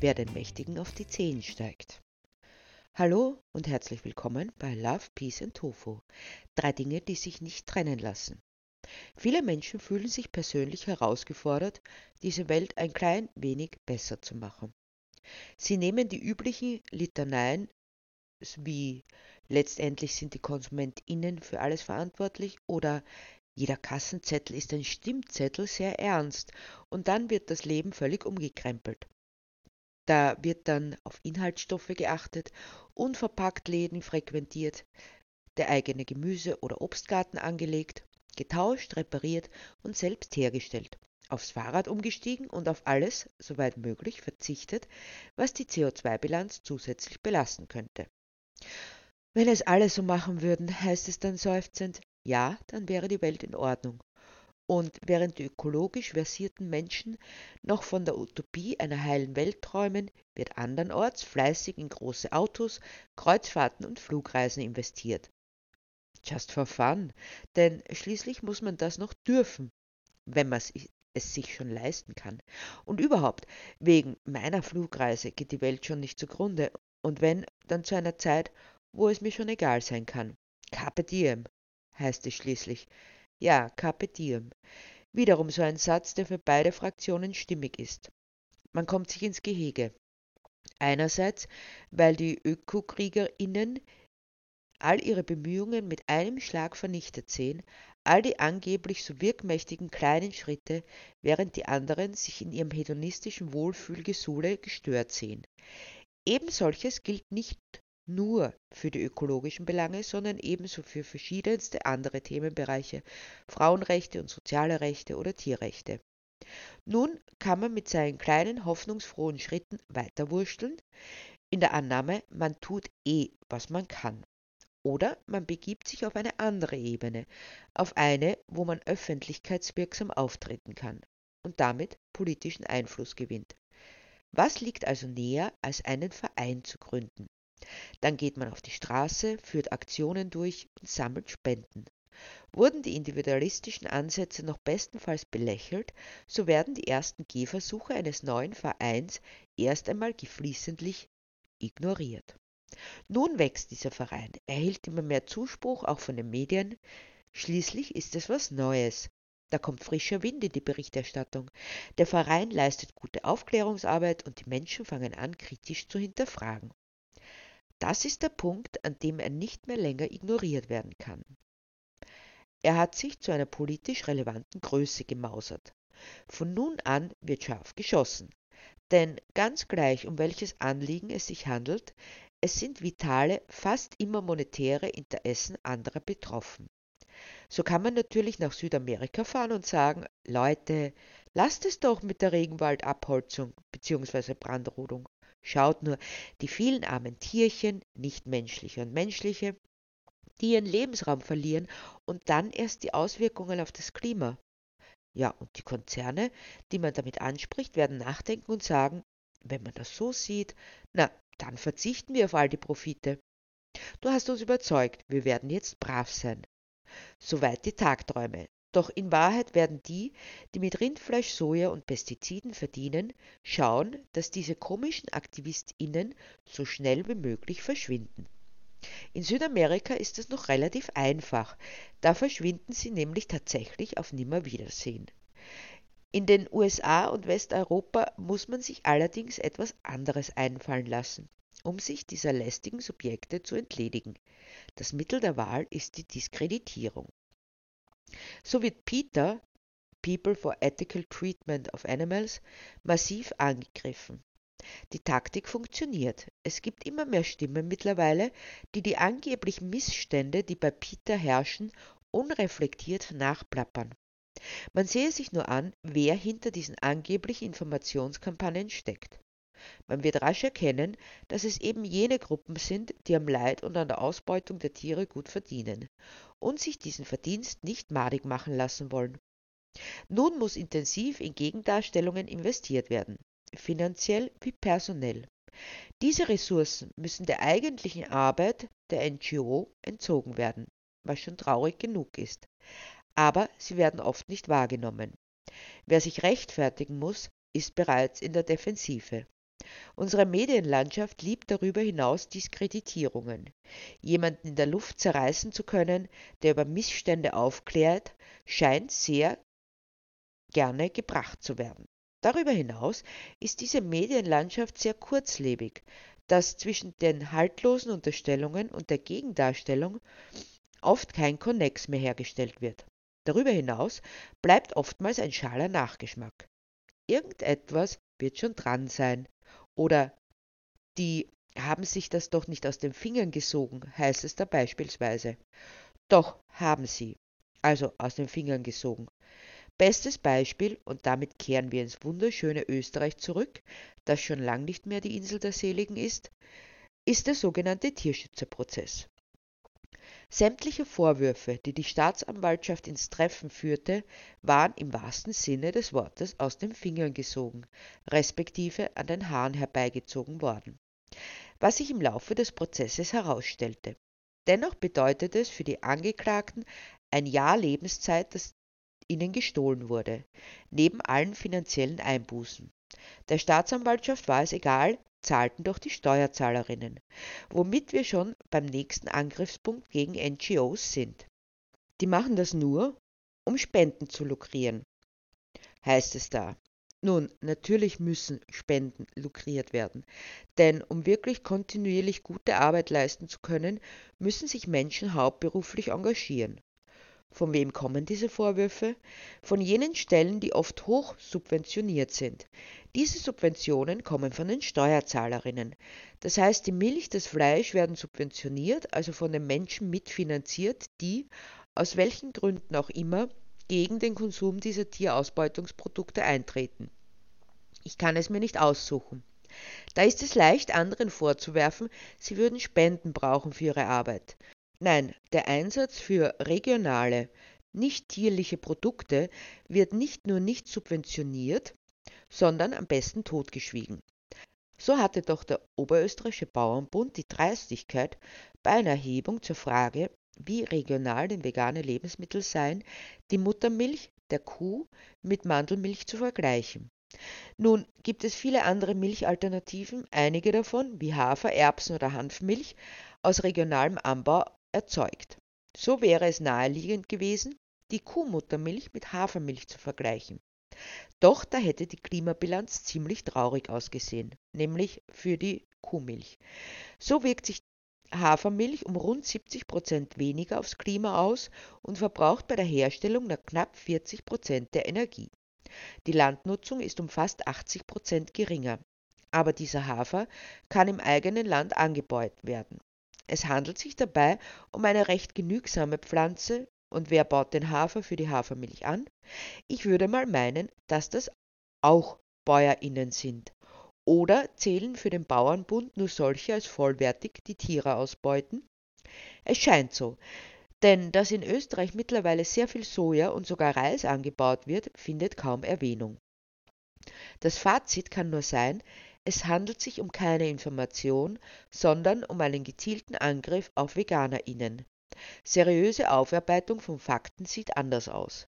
wer den Mächtigen auf die Zehen steigt. Hallo und herzlich willkommen bei Love, Peace and Tofu. Drei Dinge, die sich nicht trennen lassen. Viele Menschen fühlen sich persönlich herausgefordert, diese Welt ein klein wenig besser zu machen. Sie nehmen die üblichen Litaneien wie letztendlich sind die KonsumentInnen für alles verantwortlich oder jeder Kassenzettel ist ein Stimmzettel sehr ernst und dann wird das Leben völlig umgekrempelt. Da wird dann auf Inhaltsstoffe geachtet, unverpackt Läden frequentiert, der eigene Gemüse- oder Obstgarten angelegt, getauscht, repariert und selbst hergestellt, aufs Fahrrad umgestiegen und auf alles, soweit möglich, verzichtet, was die CO2-Bilanz zusätzlich belasten könnte. Wenn es alle so machen würden, heißt es dann seufzend, ja, dann wäre die Welt in Ordnung. Und während die ökologisch versierten Menschen noch von der Utopie einer heilen Welt träumen, wird andernorts fleißig in große Autos, Kreuzfahrten und Flugreisen investiert. Just for fun, denn schließlich muss man das noch dürfen, wenn man es sich schon leisten kann. Und überhaupt, wegen meiner Flugreise geht die Welt schon nicht zugrunde, und wenn, dann zu einer Zeit, wo es mir schon egal sein kann. Carpe diem, heißt es schließlich. Ja, Carpe diem. Wiederum so ein Satz, der für beide Fraktionen stimmig ist. Man kommt sich ins Gehege. Einerseits, weil die ÖkokriegerInnen all ihre Bemühungen mit einem Schlag vernichtet sehen, all die angeblich so wirkmächtigen kleinen Schritte, während die anderen sich in ihrem hedonistischen Wohlfühlgesuhle gestört sehen. Eben solches gilt nicht nur für die ökologischen Belange, sondern ebenso für verschiedenste andere Themenbereiche, Frauenrechte und soziale Rechte oder Tierrechte. Nun kann man mit seinen kleinen hoffnungsfrohen Schritten weiterwurschteln, in der Annahme, man tut eh, was man kann. Oder man begibt sich auf eine andere Ebene, auf eine, wo man öffentlichkeitswirksam auftreten kann und damit politischen Einfluss gewinnt. Was liegt also näher, als einen Verein zu gründen? Dann geht man auf die Straße, führt Aktionen durch und sammelt Spenden. Wurden die individualistischen Ansätze noch bestenfalls belächelt, so werden die ersten Gehversuche eines neuen Vereins erst einmal geflissentlich ignoriert. Nun wächst dieser Verein, erhält immer mehr Zuspruch, auch von den Medien. Schließlich ist es was Neues. Da kommt frischer Wind in die Berichterstattung. Der Verein leistet gute Aufklärungsarbeit und die Menschen fangen an, kritisch zu hinterfragen. Das ist der Punkt, an dem er nicht mehr länger ignoriert werden kann. Er hat sich zu einer politisch relevanten Größe gemausert. Von nun an wird scharf geschossen. Denn ganz gleich, um welches Anliegen es sich handelt, es sind vitale, fast immer monetäre Interessen anderer betroffen. So kann man natürlich nach Südamerika fahren und sagen, Leute, lasst es doch mit der Regenwaldabholzung bzw. Brandrodung. Schaut nur, die vielen armen Tierchen, nicht menschliche und menschliche, die ihren Lebensraum verlieren und dann erst die Auswirkungen auf das Klima. Ja, und die Konzerne, die man damit anspricht, werden nachdenken und sagen, wenn man das so sieht, na, dann verzichten wir auf all die Profite. Du hast uns überzeugt, wir werden jetzt brav sein. Soweit die Tagträume. Doch in Wahrheit werden die, die mit Rindfleisch, Soja und Pestiziden verdienen, schauen, dass diese komischen AktivistInnen so schnell wie möglich verschwinden. In Südamerika ist es noch relativ einfach, da verschwinden sie nämlich tatsächlich auf Nimmerwiedersehen. In den USA und Westeuropa muss man sich allerdings etwas anderes einfallen lassen, um sich dieser lästigen Subjekte zu entledigen. Das Mittel der Wahl ist die Diskreditierung. So wird Peter, People for Ethical Treatment of Animals, massiv angegriffen. Die Taktik funktioniert. Es gibt immer mehr Stimmen mittlerweile, die die angeblichen Missstände, die bei Peter herrschen, unreflektiert nachplappern. Man sehe sich nur an, wer hinter diesen angeblichen Informationskampagnen steckt. Man wird rasch erkennen, dass es eben jene Gruppen sind, die am Leid und an der Ausbeutung der Tiere gut verdienen und sich diesen Verdienst nicht madig machen lassen wollen. Nun muss intensiv in Gegendarstellungen investiert werden, finanziell wie personell. Diese Ressourcen müssen der eigentlichen Arbeit der NGO entzogen werden, was schon traurig genug ist. Aber sie werden oft nicht wahrgenommen. Wer sich rechtfertigen muss, ist bereits in der Defensive. Unsere Medienlandschaft liebt darüber hinaus Diskreditierungen. Jemanden in der Luft zerreißen zu können, der über Missstände aufklärt, scheint sehr gerne gebracht zu werden. Darüber hinaus ist diese Medienlandschaft sehr kurzlebig, dass zwischen den haltlosen Unterstellungen und der Gegendarstellung oft kein Konnex mehr hergestellt wird. Darüber hinaus bleibt oftmals ein schaler Nachgeschmack. Irgendetwas wird schon dran sein. Oder die haben sich das doch nicht aus den Fingern gesogen, heißt es da beispielsweise. Doch haben sie, also aus den Fingern gesogen. Bestes Beispiel, und damit kehren wir ins wunderschöne Österreich zurück, das schon lang nicht mehr die Insel der Seligen ist, ist der sogenannte Tierschützerprozess. Sämtliche Vorwürfe, die die Staatsanwaltschaft ins Treffen führte, waren im wahrsten Sinne des Wortes aus den Fingern gesogen, respektive an den Haaren herbeigezogen worden. Was sich im Laufe des Prozesses herausstellte. Dennoch bedeutet es für die Angeklagten ein Jahr Lebenszeit, das ihnen gestohlen wurde, neben allen finanziellen Einbußen. Der Staatsanwaltschaft war es egal, zahlten doch die Steuerzahlerinnen, womit wir schon beim nächsten Angriffspunkt gegen NGOs sind. Die machen das nur, um Spenden zu lukrieren, heißt es da. Nun, natürlich müssen Spenden lukriert werden, denn um wirklich kontinuierlich gute Arbeit leisten zu können, müssen sich Menschen hauptberuflich engagieren. Von wem kommen diese Vorwürfe? Von jenen Stellen, die oft hoch subventioniert sind. Diese Subventionen kommen von den Steuerzahlerinnen. Das heißt, die Milch, das Fleisch werden subventioniert, also von den Menschen mitfinanziert, die, aus welchen Gründen auch immer, gegen den Konsum dieser Tierausbeutungsprodukte eintreten. Ich kann es mir nicht aussuchen. Da ist es leicht, anderen vorzuwerfen, sie würden Spenden brauchen für ihre Arbeit. Nein, der Einsatz für regionale, nicht tierliche Produkte wird nicht nur nicht subventioniert, sondern am besten totgeschwiegen. So hatte doch der Oberösterreichische Bauernbund die Dreistigkeit, bei einer Erhebung zur Frage, wie regional denn vegane Lebensmittel seien, die Muttermilch der Kuh mit Mandelmilch zu vergleichen. Nun gibt es viele andere Milchalternativen, einige davon, wie Hafer, Erbsen oder Hanfmilch, aus regionalem Anbau erzeugt. So wäre es naheliegend gewesen, die Kuhmuttermilch mit Hafermilch zu vergleichen. Doch da hätte die Klimabilanz ziemlich traurig ausgesehen, nämlich für die Kuhmilch. So wirkt sich Hafermilch um rund 70 Prozent weniger aufs Klima aus und verbraucht bei der Herstellung nur knapp 40 Prozent der Energie. Die Landnutzung ist um fast 80 Prozent geringer. Aber dieser Hafer kann im eigenen Land angebaut werden. Es handelt sich dabei um eine recht genügsame Pflanze, und wer baut den Hafer für die Hafermilch an? Ich würde mal meinen, dass das auch Bäuerinnen sind. Oder zählen für den Bauernbund nur solche als vollwertig, die Tiere ausbeuten? Es scheint so, denn dass in Österreich mittlerweile sehr viel Soja und sogar Reis angebaut wird, findet kaum Erwähnung. Das Fazit kann nur sein, es handelt sich um keine Information, sondern um einen gezielten Angriff auf VeganerInnen. Seriöse Aufarbeitung von Fakten sieht anders aus.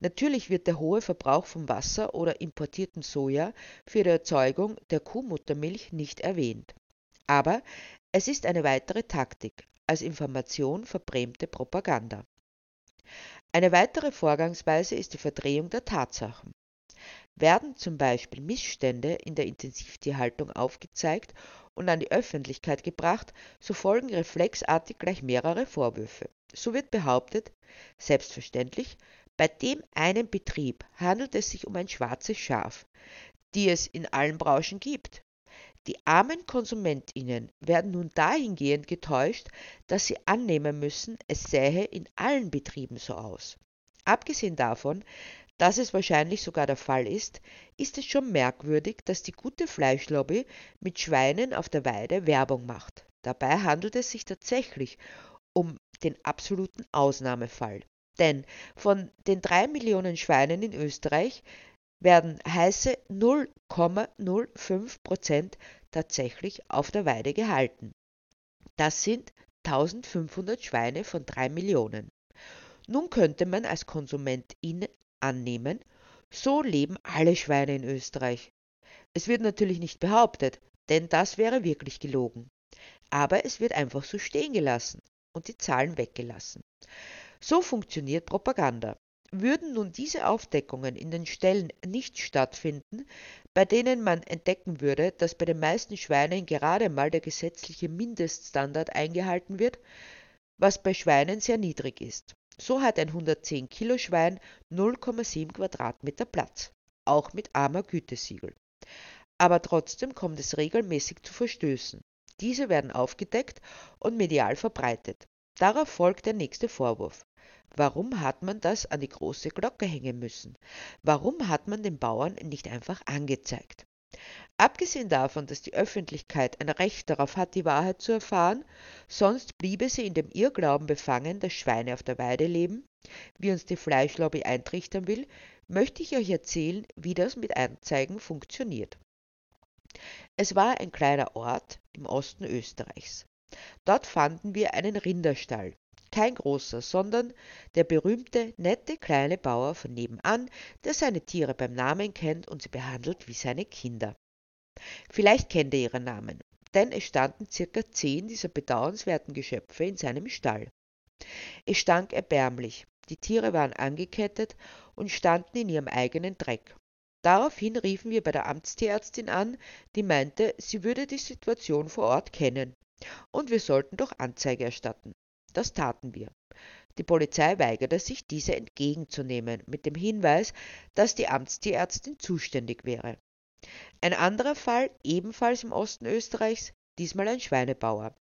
Natürlich wird der hohe Verbrauch von Wasser oder importierten Soja für die Erzeugung der Kuhmuttermilch nicht erwähnt. Aber es ist eine weitere Taktik, als Information verbrämte Propaganda. Eine weitere Vorgangsweise ist die Verdrehung der Tatsachen. Werden zum Beispiel Missstände in der Intensivtierhaltung aufgezeigt und an die Öffentlichkeit gebracht, so folgen reflexartig gleich mehrere Vorwürfe. So wird behauptet, selbstverständlich, bei dem einen Betrieb handelt es sich um ein schwarzes Schaf, die es in allen Branchen gibt. Die armen Konsumentinnen werden nun dahingehend getäuscht, dass sie annehmen müssen, es sähe in allen Betrieben so aus. Abgesehen davon, dass es wahrscheinlich sogar der Fall ist, ist es schon merkwürdig, dass die gute Fleischlobby mit Schweinen auf der Weide Werbung macht. Dabei handelt es sich tatsächlich um den absoluten Ausnahmefall. Denn von den drei Millionen Schweinen in Österreich werden heiße 0,05 Prozent tatsächlich auf der Weide gehalten. Das sind 1500 Schweine von drei Millionen. Nun könnte man als Konsumentin annehmen, so leben alle Schweine in Österreich. Es wird natürlich nicht behauptet, denn das wäre wirklich gelogen. Aber es wird einfach so stehen gelassen und die Zahlen weggelassen. So funktioniert Propaganda. Würden nun diese Aufdeckungen in den Stellen nicht stattfinden, bei denen man entdecken würde, dass bei den meisten Schweinen gerade mal der gesetzliche Mindeststandard eingehalten wird, was bei Schweinen sehr niedrig ist. So hat ein 110 Kilo Schwein 0,7 Quadratmeter Platz, auch mit armer Gütesiegel. Aber trotzdem kommt es regelmäßig zu Verstößen. Diese werden aufgedeckt und medial verbreitet. Darauf folgt der nächste Vorwurf. Warum hat man das an die große Glocke hängen müssen? Warum hat man den Bauern nicht einfach angezeigt? Abgesehen davon, dass die Öffentlichkeit ein Recht darauf hat, die Wahrheit zu erfahren, sonst bliebe sie in dem Irrglauben befangen, dass Schweine auf der Weide leben, wie uns die Fleischlobby eintrichtern will, möchte ich euch erzählen, wie das mit Anzeigen funktioniert. Es war ein kleiner Ort im Osten Österreichs. Dort fanden wir einen Rinderstall. Kein großer, sondern der berühmte, nette kleine Bauer von nebenan, der seine Tiere beim Namen kennt und sie behandelt wie seine Kinder. Vielleicht kennt er ihre Namen, denn es standen circa zehn dieser bedauernswerten Geschöpfe in seinem Stall. Es stank erbärmlich, die Tiere waren angekettet und standen in ihrem eigenen Dreck. Daraufhin riefen wir bei der Amtstierärztin an, die meinte, sie würde die Situation vor Ort kennen und wir sollten doch Anzeige erstatten. Das taten wir. Die Polizei weigerte sich, diese entgegenzunehmen, mit dem Hinweis, dass die Amtstierärztin zuständig wäre. Ein anderer Fall, ebenfalls im Osten Österreichs, diesmal ein Schweinebauer.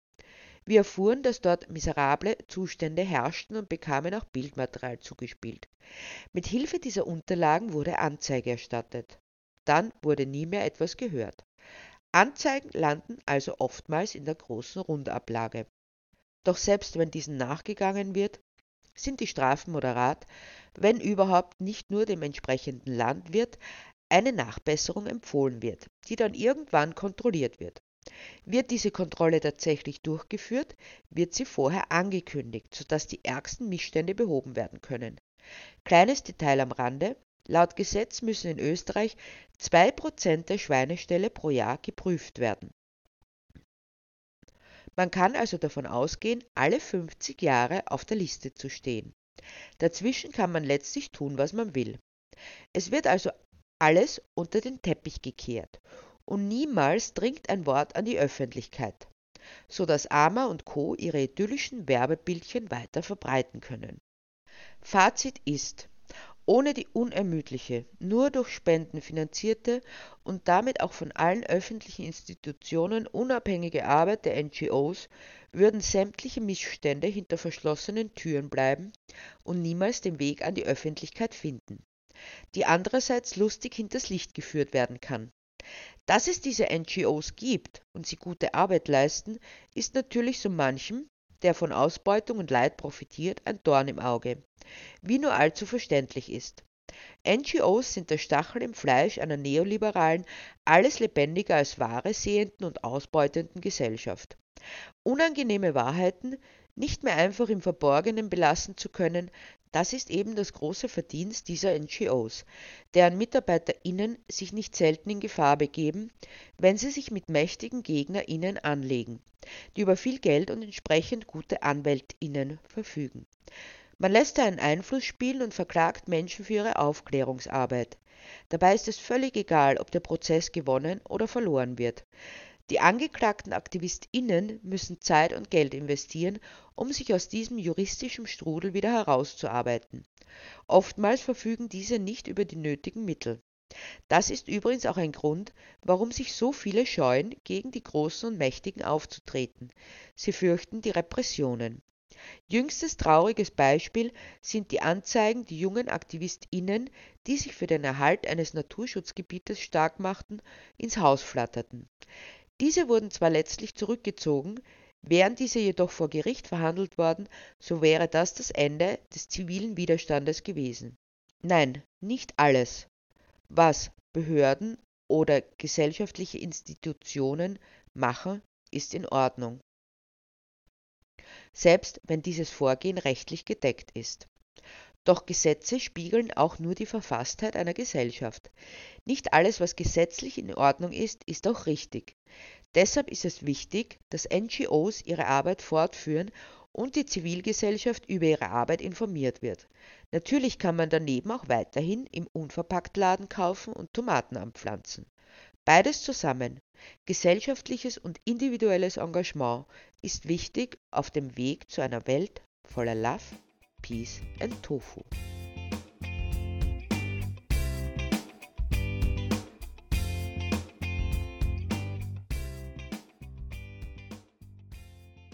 Wir erfuhren, dass dort miserable Zustände herrschten und bekamen auch Bildmaterial zugespielt. Mit Hilfe dieser Unterlagen wurde Anzeige erstattet. Dann wurde nie mehr etwas gehört. Anzeigen landen also oftmals in der großen Rundablage. Doch selbst wenn diesen nachgegangen wird, sind die Strafen moderat, wenn überhaupt nicht nur dem entsprechenden Landwirt eine Nachbesserung empfohlen wird, die dann irgendwann kontrolliert wird. Wird diese Kontrolle tatsächlich durchgeführt, wird sie vorher angekündigt, sodass die ärgsten Missstände behoben werden können. Kleines Detail am Rande, laut Gesetz müssen in Österreich 2% der Schweineställe pro Jahr geprüft werden. Man kann also davon ausgehen, alle 50 Jahre auf der Liste zu stehen. Dazwischen kann man letztlich tun, was man will. Es wird also alles unter den Teppich gekehrt und niemals dringt ein Wort an die Öffentlichkeit, so dass Ama und Co. ihre idyllischen Werbebildchen weiter verbreiten können. Fazit ist, ohne die unermüdliche, nur durch Spenden finanzierte und damit auch von allen öffentlichen Institutionen unabhängige Arbeit der NGOs würden sämtliche Missstände hinter verschlossenen Türen bleiben und niemals den Weg an die Öffentlichkeit finden, die andererseits lustig hinters Licht geführt werden kann. Dass es diese NGOs gibt und sie gute Arbeit leisten, ist natürlich so manchem, der von Ausbeutung und Leid profitiert, ein Dorn im Auge, wie nur allzu verständlich ist. NGOs sind der Stachel im Fleisch einer neoliberalen, alles lebendiger als Ware sehenden und ausbeutenden Gesellschaft. Unangenehme Wahrheiten nicht mehr einfach im Verborgenen belassen zu können, das ist eben das große Verdienst dieser NGOs, deren MitarbeiterInnen sich nicht selten in Gefahr begeben, wenn sie sich mit mächtigen GegnerInnen anlegen, die über viel Geld und entsprechend gute AnwältInnen verfügen. Man lässt da einen Einfluss spielen und verklagt Menschen für ihre Aufklärungsarbeit. Dabei ist es völlig egal, ob der Prozess gewonnen oder verloren wird. Die angeklagten AktivistInnen müssen Zeit und Geld investieren, um sich aus diesem juristischen Strudel wieder herauszuarbeiten. Oftmals verfügen diese nicht über die nötigen Mittel. Das ist übrigens auch ein Grund, warum sich so viele scheuen, gegen die Großen und Mächtigen aufzutreten. Sie fürchten die Repressionen. Jüngstes trauriges Beispiel sind die Anzeigen, die jungen AktivistInnen, die sich für den Erhalt eines Naturschutzgebietes stark machten, ins Haus flatterten. Diese wurden zwar letztlich zurückgezogen, wären diese jedoch vor Gericht verhandelt worden, so wäre das das Ende des zivilen Widerstandes gewesen. Nein, nicht alles, was Behörden oder gesellschaftliche Institutionen machen, ist in Ordnung, selbst wenn dieses Vorgehen rechtlich gedeckt ist. Doch Gesetze spiegeln auch nur die Verfasstheit einer Gesellschaft. Nicht alles, was gesetzlich in Ordnung ist, ist auch richtig. Deshalb ist es wichtig, dass NGOs ihre Arbeit fortführen und die Zivilgesellschaft über ihre Arbeit informiert wird. Natürlich kann man daneben auch weiterhin im Unverpacktladen kaufen und Tomaten anpflanzen. Beides zusammen, gesellschaftliches und individuelles Engagement, ist wichtig auf dem Weg zu einer Welt voller Love, Peace and Tofu.